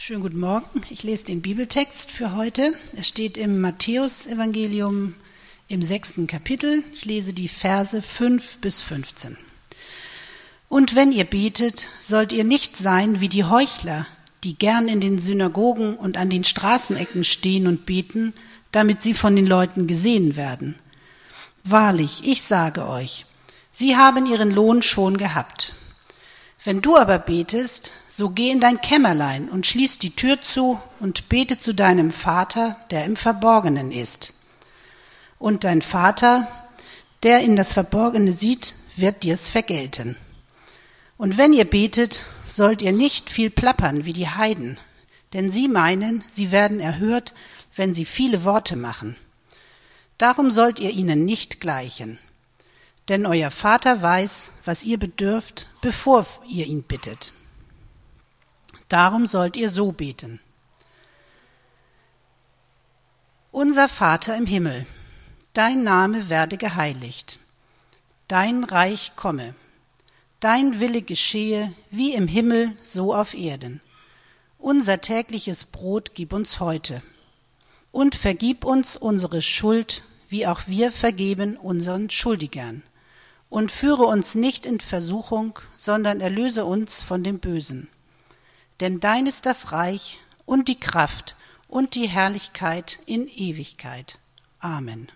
Schönen guten Morgen. Ich lese den Bibeltext für heute. Er steht im Matthäusevangelium im sechsten Kapitel. Ich lese die Verse 5 bis 15. Und wenn ihr betet, sollt ihr nicht sein wie die Heuchler, die gern in den Synagogen und an den Straßenecken stehen und beten, damit sie von den Leuten gesehen werden. Wahrlich, ich sage euch, sie haben ihren Lohn schon gehabt. Wenn du aber betest, so geh in dein Kämmerlein und schließ die Tür zu und bete zu deinem Vater, der im Verborgenen ist. Und dein Vater, der in das Verborgene sieht, wird dir's vergelten. Und wenn ihr betet, sollt ihr nicht viel plappern wie die Heiden, denn sie meinen, sie werden erhört, wenn sie viele Worte machen. Darum sollt ihr ihnen nicht gleichen. Denn euer Vater weiß, was ihr bedürft, bevor ihr ihn bittet. Darum sollt ihr so beten. Unser Vater im Himmel, dein Name werde geheiligt, dein Reich komme Dein Wille geschehe, wie im Himmel, so auf Erden. Unser tägliches Brot gib uns heute. Und vergib uns unsere Schuld, wie auch wir vergeben unseren Schuldigern. Und führe uns nicht in Versuchung, sondern erlöse uns von dem Bösen. Denn dein ist das Reich und die Kraft und die Herrlichkeit in Ewigkeit. Amen.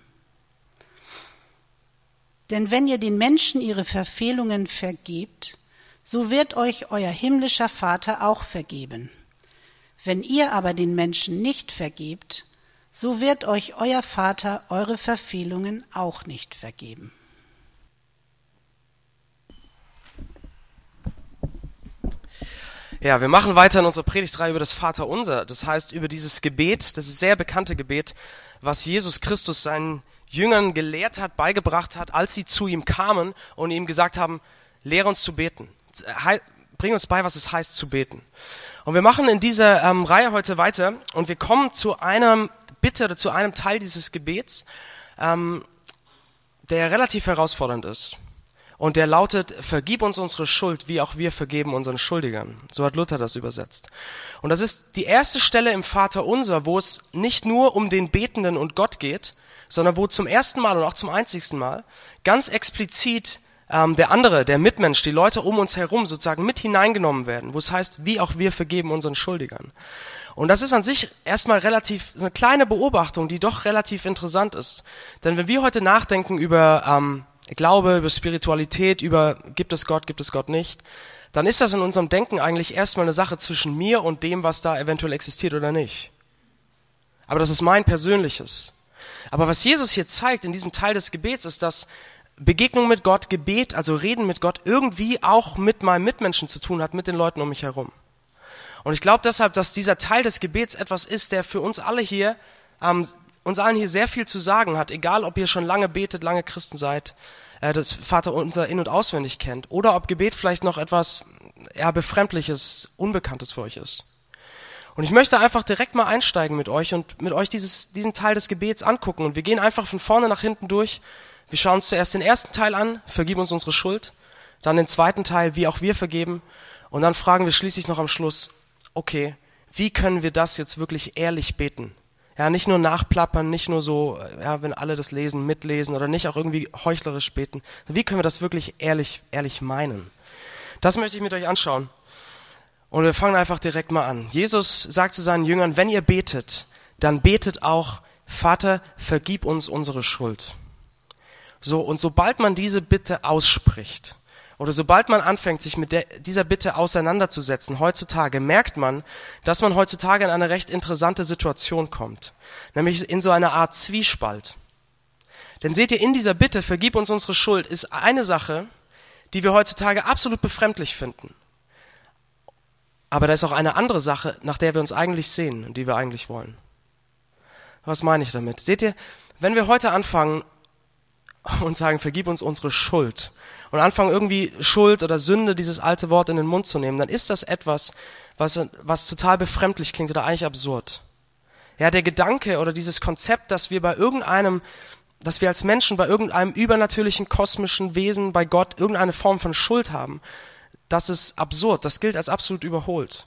Denn wenn ihr den Menschen ihre Verfehlungen vergebt, so wird euch euer himmlischer Vater auch vergeben. Wenn ihr aber den Menschen nicht vergebt, so wird euch euer Vater eure Verfehlungen auch nicht vergeben. Ja, wir machen weiter in unserer Predigtreihe über das Vaterunser. Das heißt, über dieses Gebet, das sehr bekannte Gebet, was Jesus Christus seinen Jüngern gelehrt hat, beigebracht hat, als sie zu ihm kamen und ihm gesagt haben, lehre uns zu beten. Bring uns bei, was es heißt zu beten. Und wir machen in dieser ähm, Reihe heute weiter und wir kommen zu einer Bitte oder zu einem Teil dieses Gebets, ähm, der relativ herausfordernd ist. Und der lautet, vergib uns unsere Schuld, wie auch wir vergeben unseren Schuldigern. So hat Luther das übersetzt. Und das ist die erste Stelle im Vater unser, wo es nicht nur um den Betenden und Gott geht, sondern wo zum ersten Mal und auch zum einzigsten Mal ganz explizit ähm, der andere, der Mitmensch, die Leute um uns herum sozusagen mit hineingenommen werden, wo es heißt, wie auch wir vergeben unseren Schuldigern. Und das ist an sich erstmal relativ eine kleine Beobachtung, die doch relativ interessant ist. Denn wenn wir heute nachdenken über ähm, Glaube, über Spiritualität, über gibt es Gott, gibt es Gott nicht, dann ist das in unserem Denken eigentlich erstmal eine Sache zwischen mir und dem, was da eventuell existiert oder nicht. Aber das ist mein persönliches. Aber was Jesus hier zeigt in diesem Teil des Gebets ist, dass Begegnung mit Gott, Gebet, also Reden mit Gott, irgendwie auch mit meinem Mitmenschen zu tun hat, mit den Leuten um mich herum. Und ich glaube deshalb, dass dieser Teil des Gebets etwas ist, der für uns alle hier, ähm, uns allen hier sehr viel zu sagen hat, egal ob ihr schon lange betet, lange Christen seid, äh, das Vater unser in- und auswendig kennt, oder ob Gebet vielleicht noch etwas ja, befremdliches, Unbekanntes für euch ist. Und ich möchte einfach direkt mal einsteigen mit euch und mit euch dieses, diesen Teil des Gebets angucken. Und wir gehen einfach von vorne nach hinten durch. Wir schauen uns zuerst den ersten Teil an, vergib uns unsere Schuld. Dann den zweiten Teil, wie auch wir vergeben. Und dann fragen wir schließlich noch am Schluss, okay, wie können wir das jetzt wirklich ehrlich beten? Ja, nicht nur nachplappern, nicht nur so, ja, wenn alle das lesen, mitlesen oder nicht auch irgendwie heuchlerisch beten. Wie können wir das wirklich ehrlich, ehrlich meinen? Das möchte ich mit euch anschauen. Und wir fangen einfach direkt mal an. Jesus sagt zu seinen Jüngern, wenn ihr betet, dann betet auch, Vater, vergib uns unsere Schuld. So, und sobald man diese Bitte ausspricht, oder sobald man anfängt, sich mit der, dieser Bitte auseinanderzusetzen, heutzutage, merkt man, dass man heutzutage in eine recht interessante Situation kommt. Nämlich in so eine Art Zwiespalt. Denn seht ihr, in dieser Bitte, vergib uns unsere Schuld, ist eine Sache, die wir heutzutage absolut befremdlich finden. Aber da ist auch eine andere Sache, nach der wir uns eigentlich sehen und die wir eigentlich wollen. Was meine ich damit? Seht ihr, wenn wir heute anfangen und sagen, vergib uns unsere Schuld und anfangen irgendwie Schuld oder Sünde, dieses alte Wort in den Mund zu nehmen, dann ist das etwas, was, was total befremdlich klingt oder eigentlich absurd. Ja, der Gedanke oder dieses Konzept, dass wir bei irgendeinem, dass wir als Menschen bei irgendeinem übernatürlichen kosmischen Wesen, bei Gott irgendeine Form von Schuld haben, das ist absurd, das gilt als absolut überholt.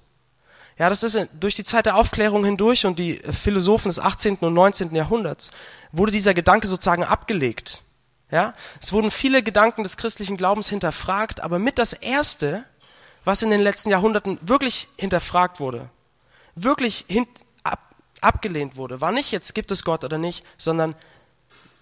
Ja, das ist durch die Zeit der Aufklärung hindurch und die Philosophen des 18. und 19. Jahrhunderts wurde dieser Gedanke sozusagen abgelegt. Ja, es wurden viele Gedanken des christlichen Glaubens hinterfragt, aber mit das erste, was in den letzten Jahrhunderten wirklich hinterfragt wurde, wirklich hin, ab, abgelehnt wurde, war nicht jetzt gibt es Gott oder nicht, sondern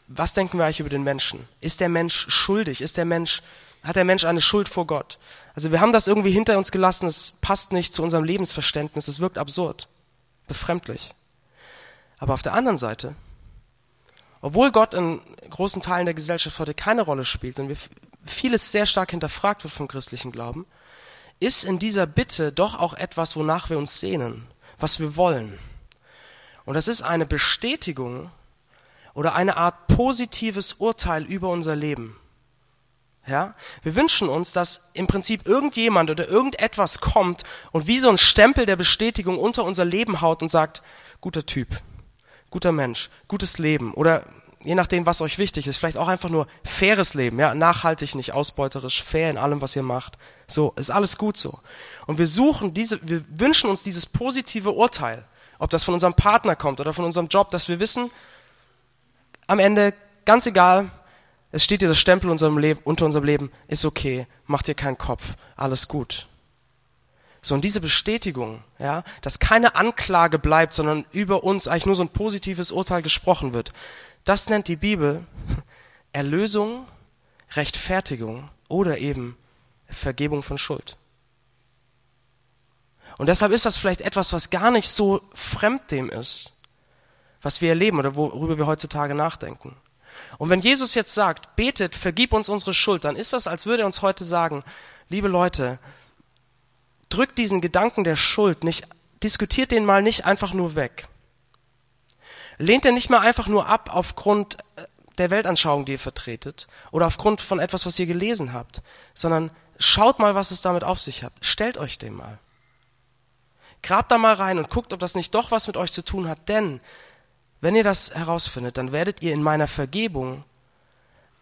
was denken wir eigentlich über den Menschen? Ist der Mensch schuldig? Ist der Mensch, hat der Mensch eine Schuld vor Gott? Also wir haben das irgendwie hinter uns gelassen, es passt nicht zu unserem Lebensverständnis, es wirkt absurd, befremdlich. Aber auf der anderen Seite, obwohl Gott in großen Teilen der Gesellschaft heute keine Rolle spielt und vieles sehr stark hinterfragt wird vom christlichen Glauben, ist in dieser Bitte doch auch etwas, wonach wir uns sehnen, was wir wollen. Und das ist eine Bestätigung oder eine Art positives Urteil über unser Leben. Ja? Wir wünschen uns, dass im Prinzip irgendjemand oder irgendetwas kommt und wie so ein Stempel der Bestätigung unter unser Leben haut und sagt, guter Typ, guter Mensch, gutes Leben oder je nachdem, was euch wichtig ist, vielleicht auch einfach nur faires Leben, ja, nachhaltig, nicht ausbeuterisch, fair in allem, was ihr macht. So, ist alles gut so. Und wir suchen diese, wir wünschen uns dieses positive Urteil, ob das von unserem Partner kommt oder von unserem Job, dass wir wissen, am Ende, ganz egal, es steht dieser Stempel unserem Leben, unter unserem Leben, ist okay, mach dir keinen Kopf, alles gut. So, und diese Bestätigung, ja, dass keine Anklage bleibt, sondern über uns eigentlich nur so ein positives Urteil gesprochen wird, das nennt die Bibel Erlösung, Rechtfertigung oder eben Vergebung von Schuld. Und deshalb ist das vielleicht etwas, was gar nicht so fremd dem ist, was wir erleben oder worüber wir heutzutage nachdenken. Und wenn Jesus jetzt sagt, betet, vergib uns unsere Schuld, dann ist das, als würde er uns heute sagen, liebe Leute, drückt diesen Gedanken der Schuld nicht, diskutiert den mal nicht einfach nur weg. Lehnt den nicht mal einfach nur ab aufgrund äh, der Weltanschauung, die ihr vertretet oder aufgrund von etwas, was ihr gelesen habt, sondern schaut mal, was es damit auf sich hat. Stellt euch dem mal. Grabt da mal rein und guckt, ob das nicht doch was mit euch zu tun hat, denn wenn ihr das herausfindet, dann werdet ihr in meiner Vergebung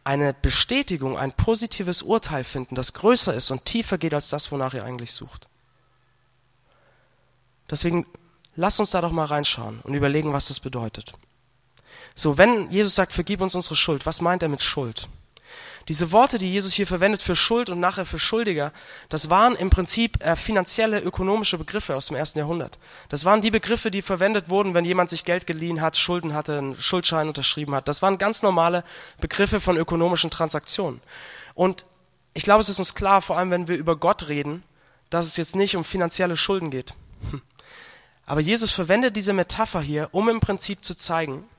eine Bestätigung, ein positives Urteil finden, das größer ist und tiefer geht als das, wonach ihr eigentlich sucht. Deswegen lasst uns da doch mal reinschauen und überlegen, was das bedeutet. So, wenn Jesus sagt, vergib uns unsere Schuld, was meint er mit Schuld? Diese Worte, die Jesus hier verwendet für Schuld und nachher für Schuldiger, das waren im Prinzip äh, finanzielle, ökonomische Begriffe aus dem ersten Jahrhundert. Das waren die Begriffe, die verwendet wurden, wenn jemand sich Geld geliehen hat, Schulden hatte, einen Schuldschein unterschrieben hat. Das waren ganz normale Begriffe von ökonomischen Transaktionen. Und ich glaube, es ist uns klar, vor allem wenn wir über Gott reden, dass es jetzt nicht um finanzielle Schulden geht. Aber Jesus verwendet diese Metapher hier, um im Prinzip zu zeigen,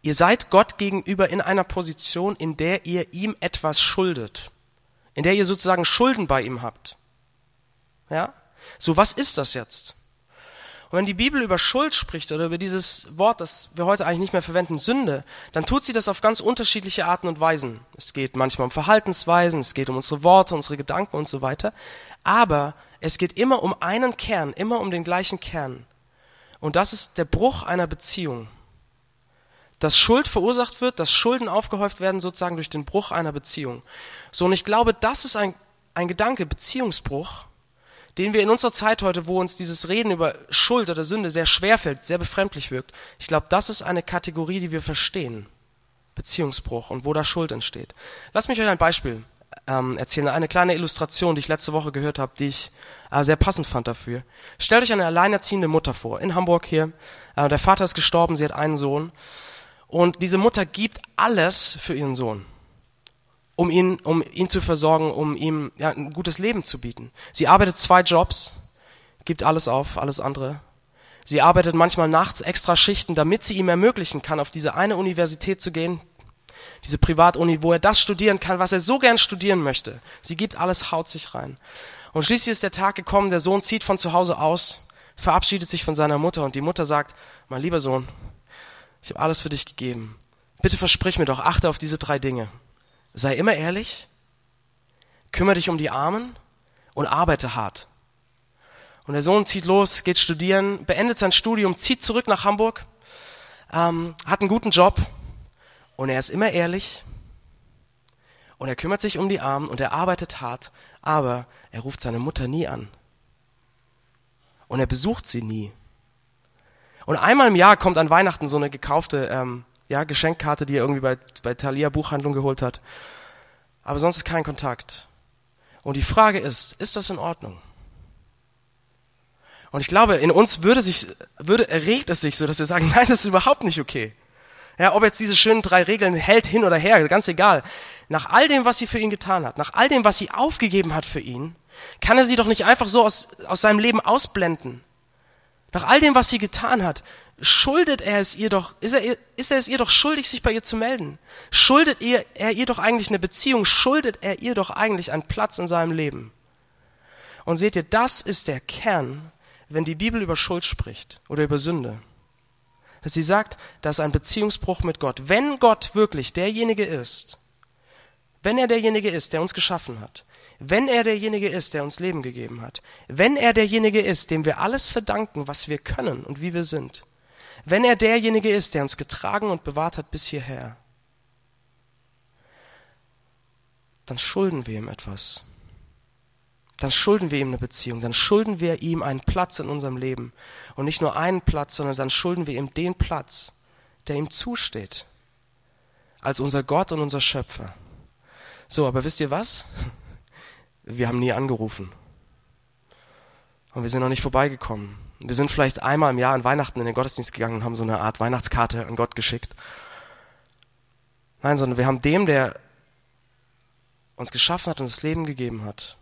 Ihr seid Gott gegenüber in einer Position, in der ihr ihm etwas schuldet, in der ihr sozusagen Schulden bei ihm habt. Ja? So, was ist das jetzt? Und wenn die Bibel über Schuld spricht oder über dieses Wort, das wir heute eigentlich nicht mehr verwenden, Sünde, dann tut sie das auf ganz unterschiedliche Arten und Weisen. Es geht manchmal um Verhaltensweisen, es geht um unsere Worte, unsere Gedanken und so weiter. Aber es geht immer um einen Kern, immer um den gleichen Kern. Und das ist der Bruch einer Beziehung dass Schuld verursacht wird, dass Schulden aufgehäuft werden sozusagen durch den Bruch einer Beziehung. So, und ich glaube, das ist ein, ein Gedanke, Beziehungsbruch, den wir in unserer Zeit heute, wo uns dieses Reden über Schuld oder Sünde sehr schwer fällt, sehr befremdlich wirkt, ich glaube, das ist eine Kategorie, die wir verstehen. Beziehungsbruch und wo da Schuld entsteht. Lass mich euch ein Beispiel ähm, erzählen, eine kleine Illustration, die ich letzte Woche gehört habe, die ich äh, sehr passend fand dafür. Stellt euch eine alleinerziehende Mutter vor, in Hamburg hier. Äh, der Vater ist gestorben, sie hat einen Sohn und diese Mutter gibt alles für ihren Sohn, um ihn, um ihn zu versorgen, um ihm ja, ein gutes Leben zu bieten. Sie arbeitet zwei Jobs, gibt alles auf, alles andere. Sie arbeitet manchmal nachts extra Schichten, damit sie ihm ermöglichen kann, auf diese eine Universität zu gehen, diese Privatuni, wo er das studieren kann, was er so gern studieren möchte. Sie gibt alles, haut sich rein. Und schließlich ist der Tag gekommen, der Sohn zieht von zu Hause aus, verabschiedet sich von seiner Mutter und die Mutter sagt, mein lieber Sohn, ich habe alles für dich gegeben. Bitte versprich mir doch, achte auf diese drei Dinge. Sei immer ehrlich, kümmere dich um die Armen und arbeite hart. Und der Sohn zieht los, geht studieren, beendet sein Studium, zieht zurück nach Hamburg, ähm, hat einen guten Job und er ist immer ehrlich und er kümmert sich um die Armen und er arbeitet hart, aber er ruft seine Mutter nie an. Und er besucht sie nie. Und einmal im Jahr kommt an Weihnachten so eine gekaufte ähm, ja, Geschenkkarte, die er irgendwie bei, bei Thalia Buchhandlung geholt hat. Aber sonst ist kein Kontakt. Und die Frage ist, ist das in Ordnung? Und ich glaube, in uns würde sich, würde, erregt es sich so, dass wir sagen, nein, das ist überhaupt nicht okay. Ja, ob jetzt diese schönen drei Regeln hält hin oder her, ganz egal. Nach all dem, was sie für ihn getan hat, nach all dem, was sie aufgegeben hat für ihn, kann er sie doch nicht einfach so aus, aus seinem Leben ausblenden. Nach all dem, was sie getan hat, schuldet er es ihr doch, ist er, ist er es ihr doch schuldig, sich bei ihr zu melden? Schuldet er, er ihr doch eigentlich eine Beziehung? Schuldet er ihr doch eigentlich einen Platz in seinem Leben? Und seht ihr, das ist der Kern, wenn die Bibel über Schuld spricht oder über Sünde. Dass sie sagt, das ist ein Beziehungsbruch mit Gott. Wenn Gott wirklich derjenige ist, wenn er derjenige ist, der uns geschaffen hat, wenn er derjenige ist, der uns Leben gegeben hat, wenn er derjenige ist, dem wir alles verdanken, was wir können und wie wir sind, wenn er derjenige ist, der uns getragen und bewahrt hat bis hierher, dann schulden wir ihm etwas. Dann schulden wir ihm eine Beziehung, dann schulden wir ihm einen Platz in unserem Leben. Und nicht nur einen Platz, sondern dann schulden wir ihm den Platz, der ihm zusteht. Als unser Gott und unser Schöpfer. So, aber wisst ihr was? Wir haben nie angerufen. Und wir sind noch nicht vorbeigekommen. Wir sind vielleicht einmal im Jahr an Weihnachten in den Gottesdienst gegangen und haben so eine Art Weihnachtskarte an Gott geschickt. Nein, sondern wir haben dem, der uns geschaffen hat und das Leben gegeben hat,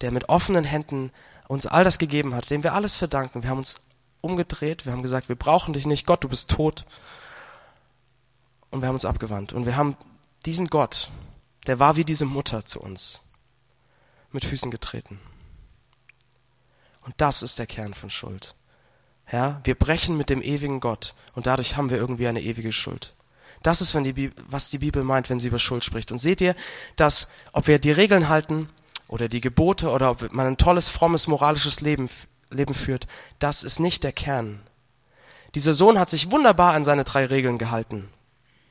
der mit offenen Händen uns all das gegeben hat, dem wir alles verdanken. Wir haben uns umgedreht, wir haben gesagt, wir brauchen dich nicht, Gott, du bist tot. Und wir haben uns abgewandt. Und wir haben diesen Gott, der war wie diese Mutter zu uns, mit Füßen getreten. Und das ist der Kern von Schuld. Ja, wir brechen mit dem ewigen Gott und dadurch haben wir irgendwie eine ewige Schuld. Das ist, wenn die was die Bibel meint, wenn sie über Schuld spricht. Und seht ihr, dass, ob wir die Regeln halten oder die Gebote oder ob man ein tolles, frommes, moralisches Leben, Leben führt, das ist nicht der Kern. Dieser Sohn hat sich wunderbar an seine drei Regeln gehalten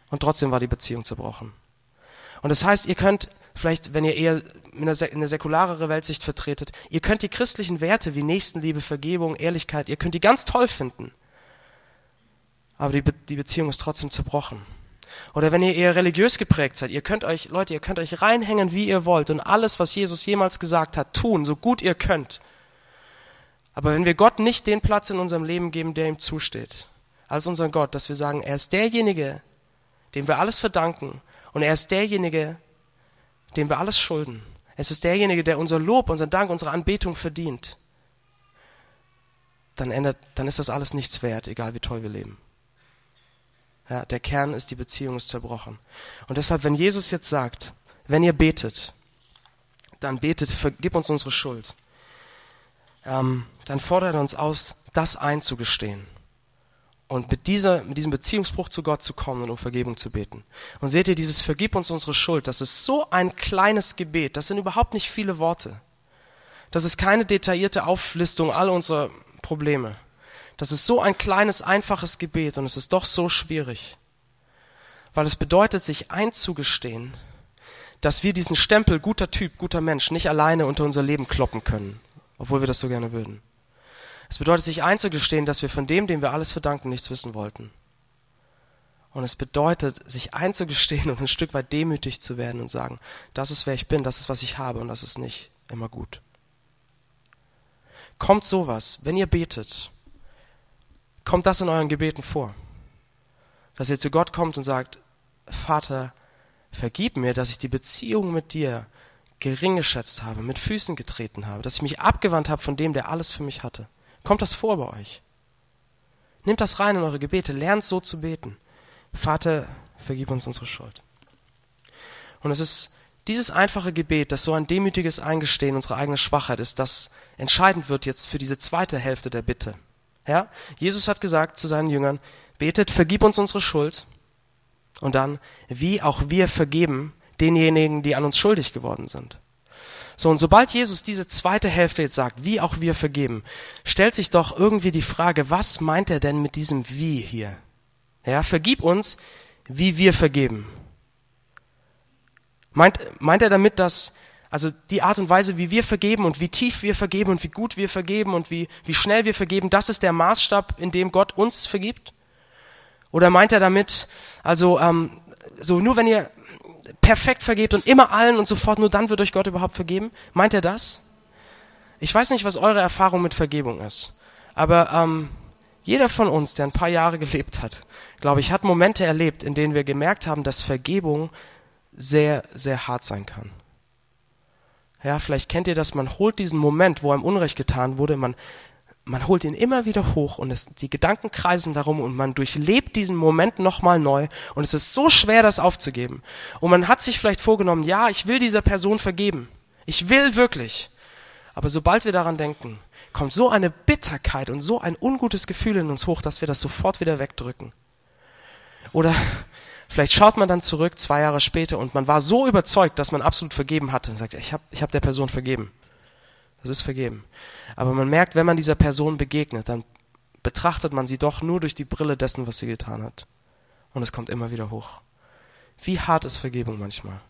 und trotzdem war die Beziehung zerbrochen. Und das heißt, ihr könnt vielleicht, wenn ihr eher eine säkularere Weltsicht vertretet, ihr könnt die christlichen Werte wie Nächstenliebe, Vergebung, Ehrlichkeit, ihr könnt die ganz toll finden. Aber die, Be die Beziehung ist trotzdem zerbrochen. Oder wenn ihr eher religiös geprägt seid, ihr könnt euch, Leute, ihr könnt euch reinhängen, wie ihr wollt und alles, was Jesus jemals gesagt hat, tun, so gut ihr könnt. Aber wenn wir Gott nicht den Platz in unserem Leben geben, der ihm zusteht, als unseren Gott, dass wir sagen, er ist derjenige, dem wir alles verdanken und er ist derjenige, dem wir alles schulden. Es ist derjenige, der unser Lob, unseren Dank, unsere Anbetung verdient. Dann ändert, dann ist das alles nichts wert, egal wie toll wir leben. Ja, der Kern ist, die Beziehung ist zerbrochen. Und deshalb, wenn Jesus jetzt sagt, wenn ihr betet, dann betet, vergib uns unsere Schuld, ähm, dann fordert er uns aus, das einzugestehen und mit, dieser, mit diesem Beziehungsbruch zu Gott zu kommen und um Vergebung zu beten. Und seht ihr, dieses Vergib uns unsere Schuld, das ist so ein kleines Gebet, das sind überhaupt nicht viele Worte. Das ist keine detaillierte Auflistung all unserer Probleme. Das ist so ein kleines, einfaches Gebet und es ist doch so schwierig, weil es bedeutet, sich einzugestehen, dass wir diesen Stempel guter Typ, guter Mensch nicht alleine unter unser Leben kloppen können, obwohl wir das so gerne würden. Es bedeutet, sich einzugestehen, dass wir von dem, dem wir alles verdanken, nichts wissen wollten. Und es bedeutet, sich einzugestehen und ein Stück weit demütig zu werden und sagen, das ist wer ich bin, das ist was ich habe und das ist nicht immer gut. Kommt sowas, wenn ihr betet, kommt das in euren Gebeten vor. Dass ihr zu Gott kommt und sagt, Vater, vergib mir, dass ich die Beziehung mit dir gering geschätzt habe, mit Füßen getreten habe, dass ich mich abgewandt habe von dem, der alles für mich hatte. Kommt das vor bei euch? Nehmt das rein in eure Gebete, lernt so zu beten. Vater, vergib uns unsere Schuld. Und es ist dieses einfache Gebet, das so ein demütiges Eingestehen unserer eigenen Schwachheit ist, das entscheidend wird jetzt für diese zweite Hälfte der Bitte. Ja? Jesus hat gesagt zu seinen Jüngern, betet, vergib uns unsere Schuld. Und dann, wie auch wir vergeben denjenigen, die an uns schuldig geworden sind. So, und sobald Jesus diese zweite Hälfte jetzt sagt, wie auch wir vergeben, stellt sich doch irgendwie die Frage, was meint er denn mit diesem wie hier? Ja, vergib uns, wie wir vergeben. Meint, meint er damit, dass Also die Art und Weise, wie wir vergeben und wie tief wir vergeben und wie gut wir vergeben und wie, wie schnell wir vergeben, das ist der Maßstab, in dem Gott uns vergibt? Oder meint er damit, also ähm, so nur wenn ihr perfekt vergebt und immer allen und sofort, nur dann wird euch Gott überhaupt vergeben? Meint er das? Ich weiß nicht, was eure Erfahrung mit Vergebung ist, aber ähm, jeder von uns, der ein paar Jahre gelebt hat, glaube ich, hat Momente erlebt, in denen wir gemerkt haben, dass Vergebung sehr, sehr hart sein kann. Ja, vielleicht kennt ihr das, man holt diesen Moment, wo einem Unrecht getan wurde, man, man holt ihn immer wieder hoch und es, die Gedanken kreisen darum und man durchlebt diesen Moment nochmal neu und es ist so schwer, das aufzugeben. Und man hat sich vielleicht vorgenommen, ja, ich will dieser Person vergeben. Ich will wirklich. Aber sobald wir daran denken, kommt so eine Bitterkeit und so ein ungutes Gefühl in uns hoch, dass wir das sofort wieder wegdrücken. Oder Vielleicht schaut man dann zurück zwei Jahre später und man war so überzeugt, dass man absolut vergeben hatte und sagt, ich habe ich hab der Person vergeben. Das ist vergeben. Aber man merkt, wenn man dieser Person begegnet, dann betrachtet man sie doch nur durch die Brille dessen, was sie getan hat. Und es kommt immer wieder hoch. Wie hart ist Vergebung manchmal?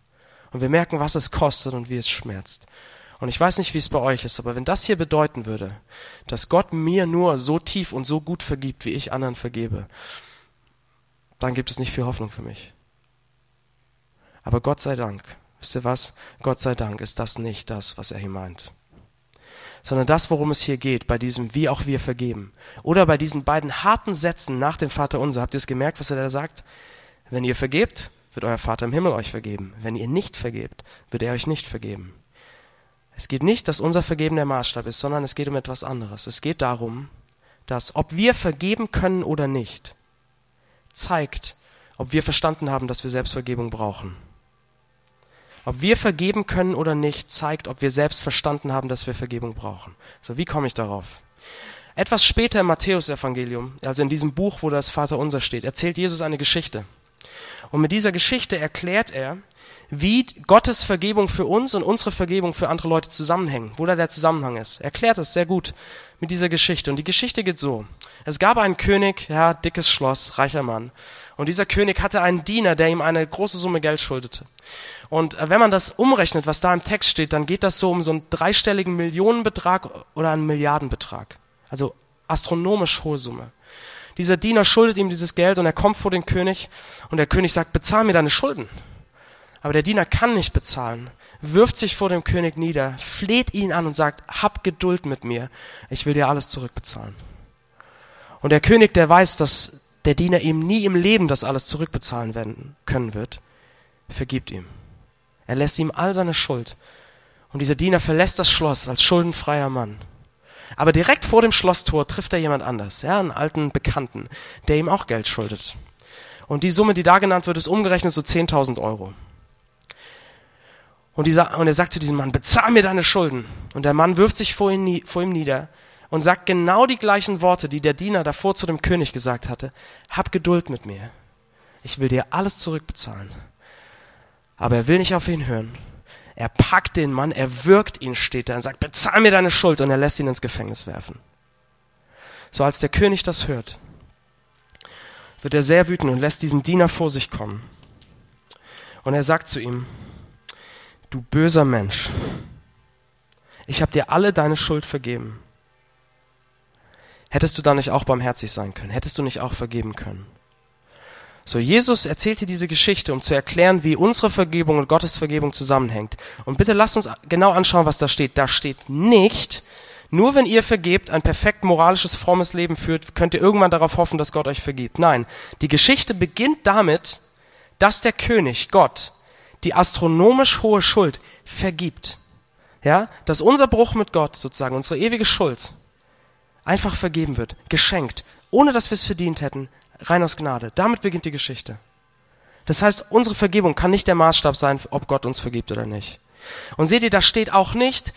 Und wir merken, was es kostet und wie es schmerzt. Und ich weiß nicht, wie es bei euch ist, aber wenn das hier bedeuten würde, dass Gott mir nur so tief und so gut vergibt, wie ich anderen vergebe, dann gibt es nicht viel Hoffnung für mich. Aber Gott sei Dank, wisst ihr was? Gott sei Dank ist das nicht das, was er hier meint. Sondern das, worum es hier geht, bei diesem Wie auch wir vergeben. Oder bei diesen beiden harten Sätzen nach dem Vater unser. Habt ihr es gemerkt, was er da sagt? Wenn ihr vergebt, wird euer Vater im Himmel euch vergeben. Wenn ihr nicht vergebt, wird er euch nicht vergeben. Es geht nicht, dass unser Vergeben der Maßstab ist, sondern es geht um etwas anderes. Es geht darum, dass ob wir vergeben können oder nicht, zeigt, ob wir verstanden haben, dass wir Selbstvergebung brauchen. Ob wir vergeben können oder nicht, zeigt, ob wir selbst verstanden haben, dass wir Vergebung brauchen. So, wie komme ich darauf? Etwas später im Matthäusevangelium, also in diesem Buch, wo das Vaterunser steht, erzählt Jesus eine Geschichte. Und mit dieser Geschichte erklärt er, wie Gottes Vergebung für uns und unsere Vergebung für andere Leute zusammenhängen, wo da der Zusammenhang ist. Er erklärt es sehr gut mit dieser Geschichte. Und die Geschichte geht so. Es gab einen König, ja, dickes Schloss, reicher Mann. Und dieser König hatte einen Diener, der ihm eine große Summe Geld schuldete. Und äh, wenn man das umrechnet, was da im Text steht, dann geht das so um so einen dreistelligen Millionenbetrag oder einen Milliardenbetrag. Also astronomisch hohe Summe. Dieser Diener schuldet ihm dieses Geld und er kommt vor den König und der König sagt, bezahl mir deine Schulden. Aber der Diener kann nicht bezahlen, wirft sich vor dem König nieder, fleht ihn an und sagt, hab Geduld mit mir, ich will dir alles zurückbezahlen. Und der König, der weiß, dass der Diener ihm nie im Leben das alles zurückbezahlen werden können wird, vergibt ihm. Er lässt ihm all seine Schuld. Und dieser Diener verlässt das Schloss als schuldenfreier Mann. Aber direkt vor dem Schlosstor trifft er jemand anders, ja, einen alten Bekannten, der ihm auch Geld schuldet. Und die Summe, die da genannt wird, ist umgerechnet so 10.000 Euro. Und, dieser, und er sagt zu diesem Mann, bezahl mir deine Schulden. Und der Mann wirft sich vor, ihn, vor ihm nieder und sagt genau die gleichen Worte, die der Diener davor zu dem König gesagt hatte. Hab Geduld mit mir. Ich will dir alles zurückbezahlen. Aber er will nicht auf ihn hören. Er packt den Mann, er wirkt ihn, steht da und sagt, bezahl mir deine Schuld und er lässt ihn ins Gefängnis werfen. So als der König das hört, wird er sehr wütend und lässt diesen Diener vor sich kommen. Und er sagt zu ihm, du böser Mensch, ich habe dir alle deine Schuld vergeben. Hättest du da nicht auch barmherzig sein können? Hättest du nicht auch vergeben können? So, Jesus erzählte diese Geschichte, um zu erklären, wie unsere Vergebung und Gottes Vergebung zusammenhängt. Und bitte lasst uns genau anschauen, was da steht. Da steht nicht, nur wenn ihr vergebt, ein perfekt moralisches, frommes Leben führt, könnt ihr irgendwann darauf hoffen, dass Gott euch vergibt. Nein, die Geschichte beginnt damit, dass der König, Gott, die astronomisch hohe Schuld vergibt. Ja, dass unser Bruch mit Gott, sozusagen, unsere ewige Schuld, einfach vergeben wird, geschenkt, ohne dass wir es verdient hätten, rein aus Gnade. Damit beginnt die Geschichte. Das heißt, unsere Vergebung kann nicht der Maßstab sein, ob Gott uns vergibt oder nicht. Und seht ihr, da steht auch nicht,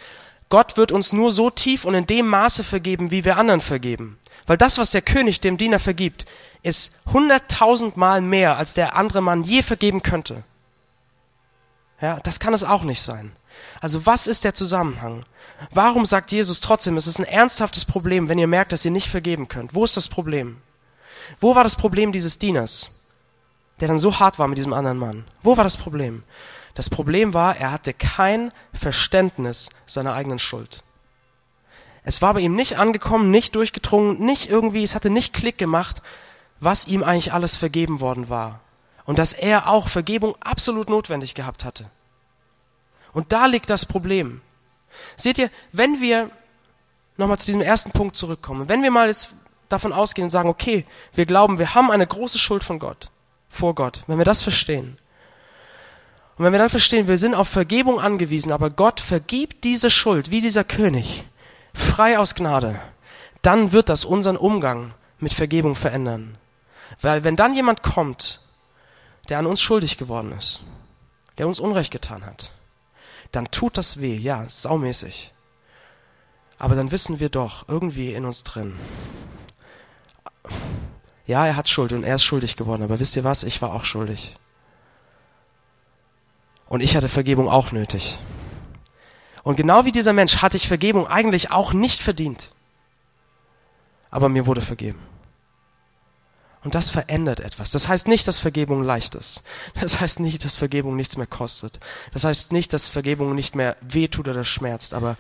Gott wird uns nur so tief und in dem Maße vergeben, wie wir anderen vergeben. Weil das, was der König dem Diener vergibt, ist hunderttausendmal mehr, als der andere Mann je vergeben könnte. Ja, das kann es auch nicht sein. Also was ist der Zusammenhang? Warum sagt Jesus trotzdem, es ist ein ernsthaftes Problem, wenn ihr merkt, dass ihr nicht vergeben könnt? Wo ist das Problem? Wo war das Problem dieses Dieners, der dann so hart war mit diesem anderen Mann? Wo war das Problem? Das Problem war, er hatte kein Verständnis seiner eigenen Schuld. Es war bei ihm nicht angekommen, nicht durchgedrungen, nicht irgendwie, es hatte nicht Klick gemacht, was ihm eigentlich alles vergeben worden war. Und dass er auch Vergebung absolut notwendig gehabt hatte. Und da liegt das Problem. Seht ihr, wenn wir nochmal zu diesem ersten Punkt zurückkommen, wenn wir mal jetzt davon ausgehen und sagen, okay, wir glauben, wir haben eine große Schuld von Gott, vor Gott, wenn wir das verstehen. Und wenn wir dann verstehen, wir sind auf Vergebung angewiesen, aber Gott vergibt diese Schuld, wie dieser König, frei aus Gnade, dann wird das unseren Umgang mit Vergebung verändern. Weil wenn dann jemand kommt, der an uns schuldig geworden ist, der uns Unrecht getan hat, dann tut das weh, ja, saumäßig. Aber dann wissen wir doch irgendwie in uns drin, ja, er hat Schuld und er ist schuldig geworden, aber wisst ihr was, ich war auch schuldig. Und ich hatte Vergebung auch nötig. Und genau wie dieser Mensch hatte ich Vergebung eigentlich auch nicht verdient. Aber mir wurde vergeben. Und das verändert etwas. Das heißt nicht, dass Vergebung leicht ist. Das heißt nicht, dass Vergebung nichts mehr kostet. Das heißt nicht, dass Vergebung nicht mehr wehtut oder schmerzt. Aber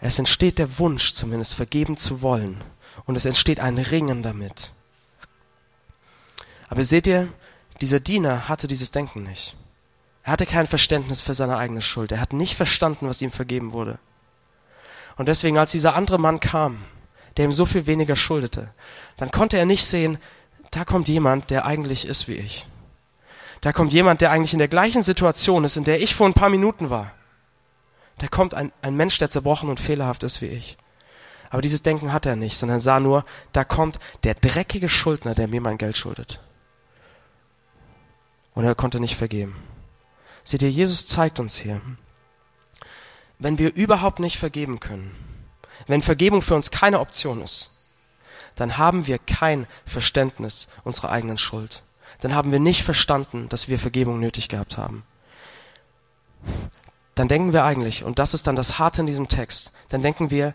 es entsteht der Wunsch, zumindest vergeben zu wollen. Und es entsteht ein Ringen damit. Aber seht ihr, dieser Diener hatte dieses Denken nicht. Er hatte kein Verständnis für seine eigene Schuld. Er hat nicht verstanden, was ihm vergeben wurde. Und deswegen, als dieser andere Mann kam, der ihm so viel weniger schuldete, dann konnte er nicht sehen, da kommt jemand, der eigentlich ist wie ich. Da kommt jemand, der eigentlich in der gleichen Situation ist, in der ich vor ein paar Minuten war. Da kommt ein, ein Mensch, der zerbrochen und fehlerhaft ist wie ich. Aber dieses Denken hat er nicht, sondern er sah nur, da kommt der dreckige Schuldner, der mir mein Geld schuldet. Und er konnte nicht vergeben. Seht ihr, Jesus zeigt uns hier, wenn wir überhaupt nicht vergeben können, wenn Vergebung für uns keine Option ist, dann haben wir kein Verständnis unserer eigenen Schuld. Dann haben wir nicht verstanden, dass wir Vergebung nötig gehabt haben. Dann denken wir eigentlich, und das ist dann das Harte in diesem Text, dann denken wir,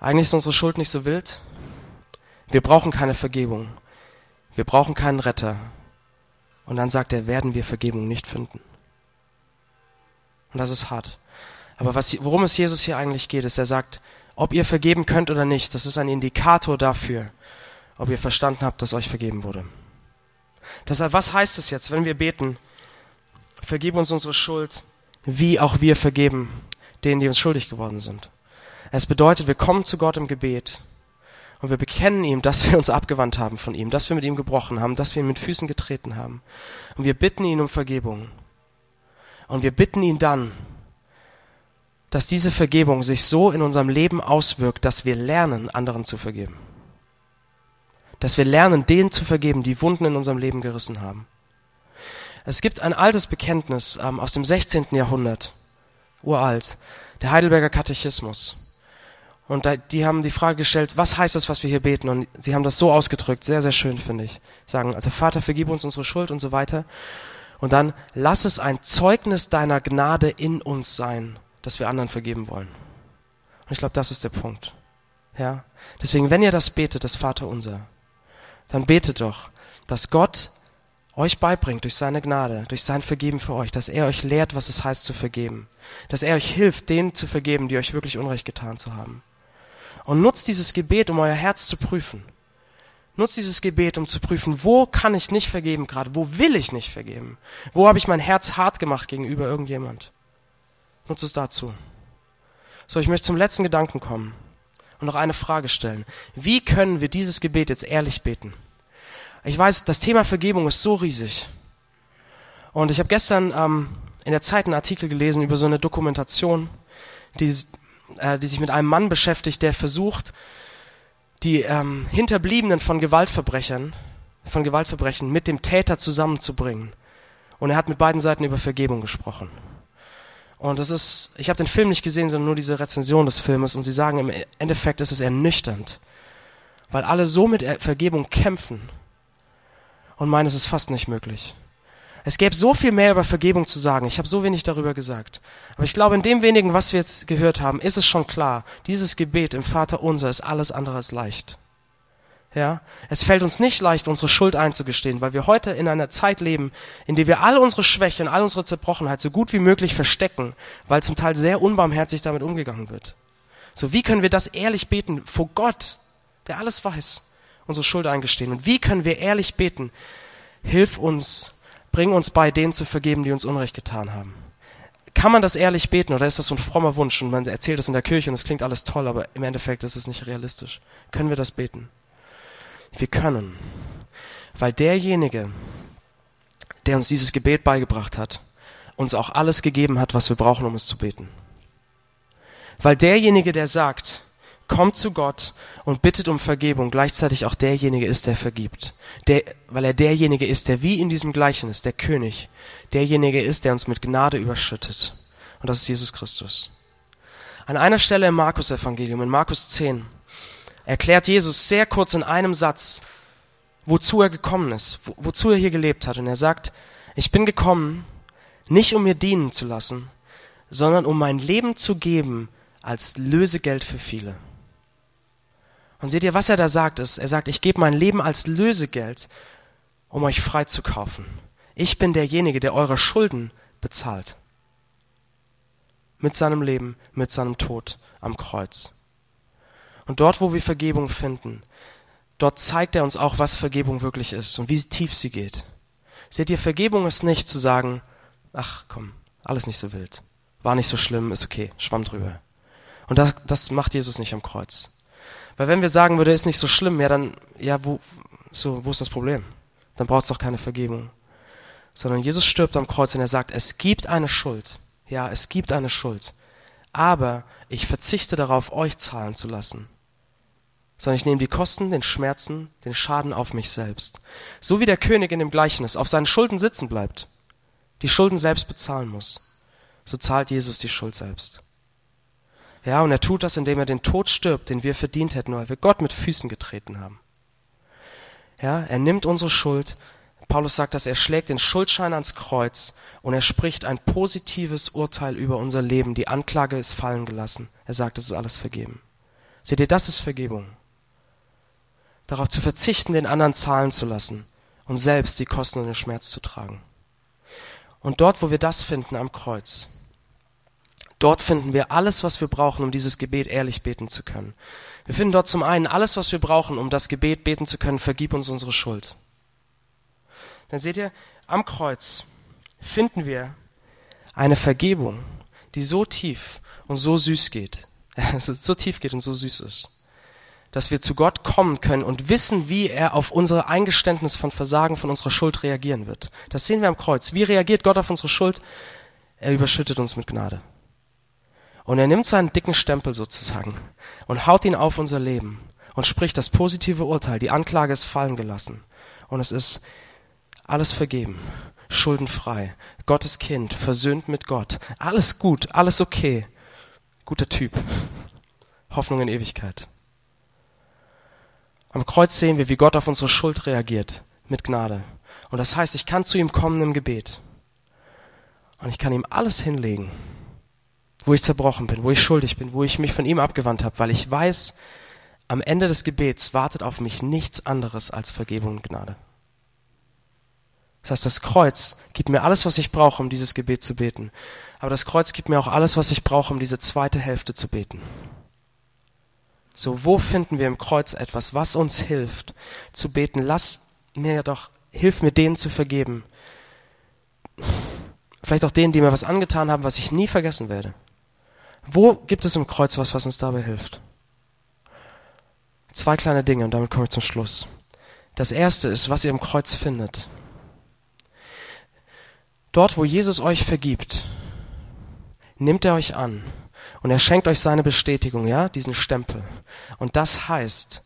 eigentlich ist unsere Schuld nicht so wild. Wir brauchen keine Vergebung. Wir brauchen keinen Retter. Und dann sagt er, werden wir Vergebung nicht finden. Und das ist hart. Aber was, worum es Jesus hier eigentlich geht, ist, er sagt, ob ihr vergeben könnt oder nicht, das ist ein Indikator dafür, ob ihr verstanden habt, dass euch vergeben wurde. Deshalb, was heißt es jetzt, wenn wir beten, vergib uns unsere Schuld, wie auch wir vergeben denen, die uns schuldig geworden sind? Es bedeutet, wir kommen zu Gott im Gebet und wir bekennen ihm, dass wir uns abgewandt haben von ihm, dass wir mit ihm gebrochen haben, dass wir ihn mit Füßen getreten haben. Und wir bitten ihn um Vergebung. Und wir bitten ihn dann, dass diese Vergebung sich so in unserem Leben auswirkt, dass wir lernen, anderen zu vergeben. Dass wir lernen, denen zu vergeben, die Wunden in unserem Leben gerissen haben. Es gibt ein altes Bekenntnis ähm, aus dem 16. Jahrhundert, uralt, der Heidelberger Katechismus. Und da, die haben die Frage gestellt, was heißt das, was wir hier beten? Und sie haben das so ausgedrückt, sehr, sehr schön, finde ich. Sagen, also Vater, vergib uns unsere Schuld und so weiter. Und dann, lass es ein Zeugnis deiner Gnade in uns sein dass wir anderen vergeben wollen. Und ich glaube, das ist der Punkt. Ja? Deswegen, wenn ihr das betet, das Vater unser, dann betet doch, dass Gott euch beibringt durch seine Gnade, durch sein Vergeben für euch, dass er euch lehrt, was es heißt zu vergeben, dass er euch hilft, denen zu vergeben, die euch wirklich Unrecht getan zu haben. Und nutzt dieses Gebet, um euer Herz zu prüfen. Nutzt dieses Gebet, um zu prüfen, wo kann ich nicht vergeben gerade, wo will ich nicht vergeben, wo habe ich mein Herz hart gemacht gegenüber irgendjemand. Nutze es dazu. So, ich möchte zum letzten Gedanken kommen und noch eine Frage stellen. Wie können wir dieses Gebet jetzt ehrlich beten? Ich weiß, das Thema Vergebung ist so riesig. Und ich habe gestern ähm, in der Zeit einen Artikel gelesen über so eine Dokumentation, die, äh, die sich mit einem Mann beschäftigt, der versucht, die ähm, Hinterbliebenen von Gewaltverbrechern, von Gewaltverbrechen mit dem Täter zusammenzubringen. Und er hat mit beiden Seiten über Vergebung gesprochen. Und das ist, ich habe den Film nicht gesehen, sondern nur diese Rezension des Filmes. Und sie sagen, im Endeffekt ist es ernüchternd, weil alle so mit Vergebung kämpfen und meinen, es ist fast nicht möglich. Es gäbe so viel mehr über Vergebung zu sagen. Ich habe so wenig darüber gesagt. Aber ich glaube, in dem wenigen, was wir jetzt gehört haben, ist es schon klar, dieses Gebet im Vater unser ist alles andere als leicht. Ja, es fällt uns nicht leicht, unsere Schuld einzugestehen, weil wir heute in einer Zeit leben, in der wir all unsere Schwäche und all unsere Zerbrochenheit so gut wie möglich verstecken, weil zum Teil sehr unbarmherzig damit umgegangen wird. So, wie können wir das ehrlich beten vor Gott, der alles weiß, unsere Schuld eingestehen? Und wie können wir ehrlich beten? Hilf uns, bring uns bei, denen zu vergeben, die uns Unrecht getan haben. Kann man das ehrlich beten oder ist das so ein frommer Wunsch und man erzählt das in der Kirche und es klingt alles toll, aber im Endeffekt ist es nicht realistisch? Können wir das beten? Wir können, weil derjenige, der uns dieses Gebet beigebracht hat, uns auch alles gegeben hat, was wir brauchen, um es zu beten. Weil derjenige, der sagt, kommt zu Gott und bittet um Vergebung, gleichzeitig auch derjenige ist, der vergibt. Der, weil er derjenige ist, der wie in diesem Gleichnis, der König, derjenige ist, der uns mit Gnade überschüttet. Und das ist Jesus Christus. An einer Stelle im Markus Evangelium, in Markus 10, erklärt Jesus sehr kurz in einem Satz, wozu er gekommen ist, wo, wozu er hier gelebt hat. Und er sagt, ich bin gekommen, nicht um mir dienen zu lassen, sondern um mein Leben zu geben als Lösegeld für viele. Und seht ihr, was er da sagt, ist, er sagt, ich gebe mein Leben als Lösegeld, um euch frei zu kaufen. Ich bin derjenige, der eure Schulden bezahlt. Mit seinem Leben, mit seinem Tod am Kreuz. Und dort, wo wir Vergebung finden, dort zeigt er uns auch, was Vergebung wirklich ist und wie tief sie geht. Seht ihr, Vergebung ist nicht zu sagen, ach komm, alles nicht so wild, war nicht so schlimm, ist okay, schwamm drüber. Und das, das macht Jesus nicht am Kreuz. Weil wenn wir sagen würde, ist nicht so schlimm, ja dann, ja, wo, so, wo ist das Problem? Dann braucht es doch keine Vergebung. Sondern Jesus stirbt am Kreuz und er sagt, es gibt eine Schuld. Ja, es gibt eine Schuld. Aber ich verzichte darauf, euch zahlen zu lassen sondern ich nehme die Kosten, den Schmerzen, den Schaden auf mich selbst. So wie der König in dem Gleichnis auf seinen Schulden sitzen bleibt, die Schulden selbst bezahlen muss, so zahlt Jesus die Schuld selbst. Ja, und er tut das, indem er den Tod stirbt, den wir verdient hätten, weil wir Gott mit Füßen getreten haben. Ja, er nimmt unsere Schuld. Paulus sagt, dass er schlägt den Schuldschein ans Kreuz und er spricht ein positives Urteil über unser Leben. Die Anklage ist fallen gelassen. Er sagt, es ist alles vergeben. Seht ihr, das ist Vergebung darauf zu verzichten, den anderen zahlen zu lassen und selbst die Kosten und den Schmerz zu tragen. Und dort, wo wir das finden am Kreuz, dort finden wir alles, was wir brauchen, um dieses Gebet ehrlich beten zu können. Wir finden dort zum einen alles, was wir brauchen, um das Gebet beten zu können, vergib uns unsere Schuld. Dann seht ihr, am Kreuz finden wir eine Vergebung, die so tief und so süß geht, so tief geht und so süß ist dass wir zu Gott kommen können und wissen, wie er auf unser Eingeständnis von Versagen, von unserer Schuld reagieren wird. Das sehen wir am Kreuz. Wie reagiert Gott auf unsere Schuld? Er überschüttet uns mit Gnade. Und er nimmt seinen dicken Stempel sozusagen und haut ihn auf unser Leben und spricht das positive Urteil. Die Anklage ist fallen gelassen. Und es ist alles vergeben, schuldenfrei, Gottes Kind, versöhnt mit Gott. Alles gut, alles okay. Guter Typ. Hoffnung in Ewigkeit. Am Kreuz sehen wir, wie Gott auf unsere Schuld reagiert, mit Gnade. Und das heißt, ich kann zu ihm kommen im Gebet. Und ich kann ihm alles hinlegen, wo ich zerbrochen bin, wo ich schuldig bin, wo ich mich von ihm abgewandt habe, weil ich weiß, am Ende des Gebets wartet auf mich nichts anderes als Vergebung und Gnade. Das heißt, das Kreuz gibt mir alles, was ich brauche, um dieses Gebet zu beten. Aber das Kreuz gibt mir auch alles, was ich brauche, um diese zweite Hälfte zu beten. So, wo finden wir im Kreuz etwas, was uns hilft zu beten? Lass mir doch, hilf mir denen zu vergeben. Vielleicht auch denen, die mir was angetan haben, was ich nie vergessen werde. Wo gibt es im Kreuz was, was uns dabei hilft? Zwei kleine Dinge und damit komme ich zum Schluss. Das erste ist, was ihr im Kreuz findet. Dort, wo Jesus euch vergibt, nimmt er euch an und er schenkt euch seine Bestätigung, ja, diesen Stempel. Und das heißt,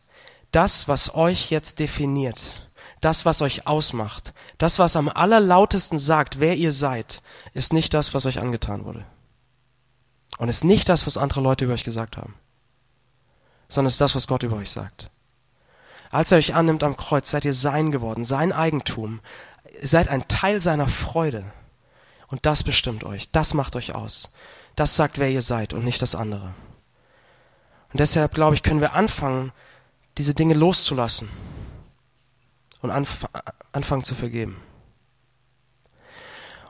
das, was euch jetzt definiert, das, was euch ausmacht, das, was am allerlautesten sagt, wer ihr seid, ist nicht das, was euch angetan wurde. Und ist nicht das, was andere Leute über euch gesagt haben, sondern ist das, was Gott über euch sagt. Als er euch annimmt am Kreuz, seid ihr sein geworden, sein Eigentum, seid ein Teil seiner Freude. Und das bestimmt euch, das macht euch aus. Das sagt, wer ihr seid und nicht das andere. Und deshalb, glaube ich, können wir anfangen, diese Dinge loszulassen und anf anfangen zu vergeben.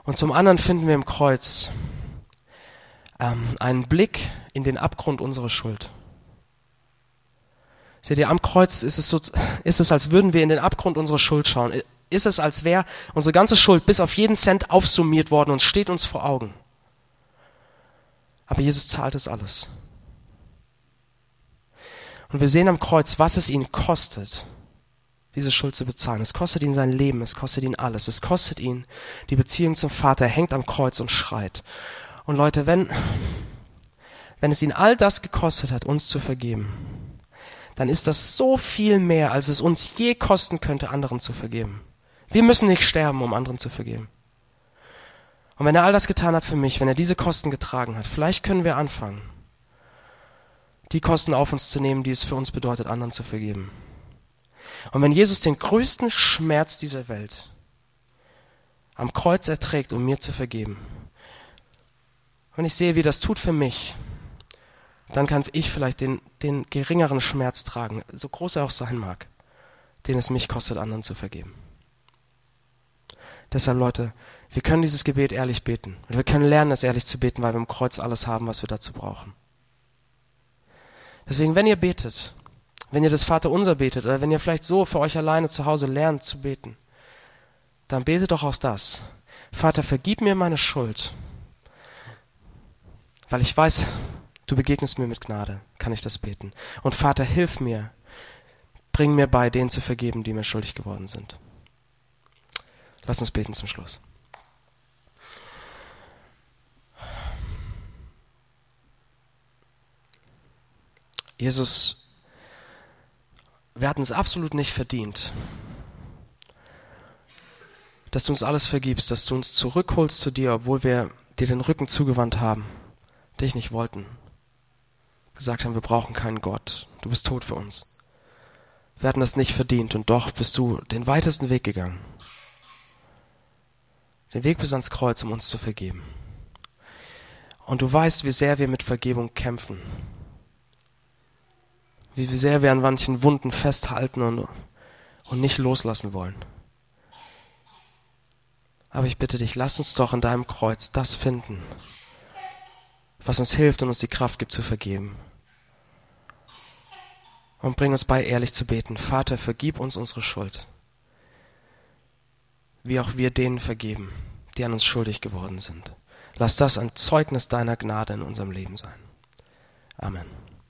Und zum anderen finden wir im Kreuz ähm, einen Blick in den Abgrund unserer Schuld. Seht ihr, am Kreuz ist es, so, ist es, als würden wir in den Abgrund unserer Schuld schauen. Ist es, als wäre unsere ganze Schuld bis auf jeden Cent aufsummiert worden und steht uns vor Augen. Aber Jesus zahlt es alles. Und wir sehen am Kreuz, was es ihn kostet, diese Schuld zu bezahlen. Es kostet ihn sein Leben, es kostet ihn alles. Es kostet ihn die Beziehung zum Vater. Er hängt am Kreuz und schreit. Und Leute, wenn, wenn es ihn all das gekostet hat, uns zu vergeben, dann ist das so viel mehr, als es uns je kosten könnte, anderen zu vergeben. Wir müssen nicht sterben, um anderen zu vergeben. Und wenn er all das getan hat für mich, wenn er diese Kosten getragen hat, vielleicht können wir anfangen, die Kosten auf uns zu nehmen, die es für uns bedeutet, anderen zu vergeben. Und wenn Jesus den größten Schmerz dieser Welt am Kreuz erträgt, um mir zu vergeben, wenn ich sehe, wie das tut für mich, dann kann ich vielleicht den, den geringeren Schmerz tragen, so groß er auch sein mag, den es mich kostet, anderen zu vergeben. Deshalb, Leute, wir können dieses Gebet ehrlich beten. Und wir können lernen, es ehrlich zu beten, weil wir im Kreuz alles haben, was wir dazu brauchen. Deswegen, wenn ihr betet, wenn ihr das Vaterunser betet oder wenn ihr vielleicht so für euch alleine zu Hause lernt zu beten, dann betet doch aus das. Vater, vergib mir meine Schuld, weil ich weiß, du begegnest mir mit Gnade, kann ich das beten. Und Vater, hilf mir, bring mir bei, denen zu vergeben, die mir schuldig geworden sind. Lass uns beten zum Schluss. Jesus, wir hatten es absolut nicht verdient, dass du uns alles vergibst, dass du uns zurückholst zu dir, obwohl wir dir den Rücken zugewandt haben, dich nicht wollten, gesagt haben, wir brauchen keinen Gott, du bist tot für uns. Wir hatten das nicht verdient und doch bist du den weitesten Weg gegangen. Den Weg bis ans Kreuz, um uns zu vergeben. Und du weißt, wie sehr wir mit Vergebung kämpfen wie sehr wir an manchen Wunden festhalten und, und nicht loslassen wollen. Aber ich bitte dich, lass uns doch in deinem Kreuz das finden, was uns hilft und uns die Kraft gibt zu vergeben. Und bring uns bei, ehrlich zu beten. Vater, vergib uns unsere Schuld, wie auch wir denen vergeben, die an uns schuldig geworden sind. Lass das ein Zeugnis deiner Gnade in unserem Leben sein. Amen.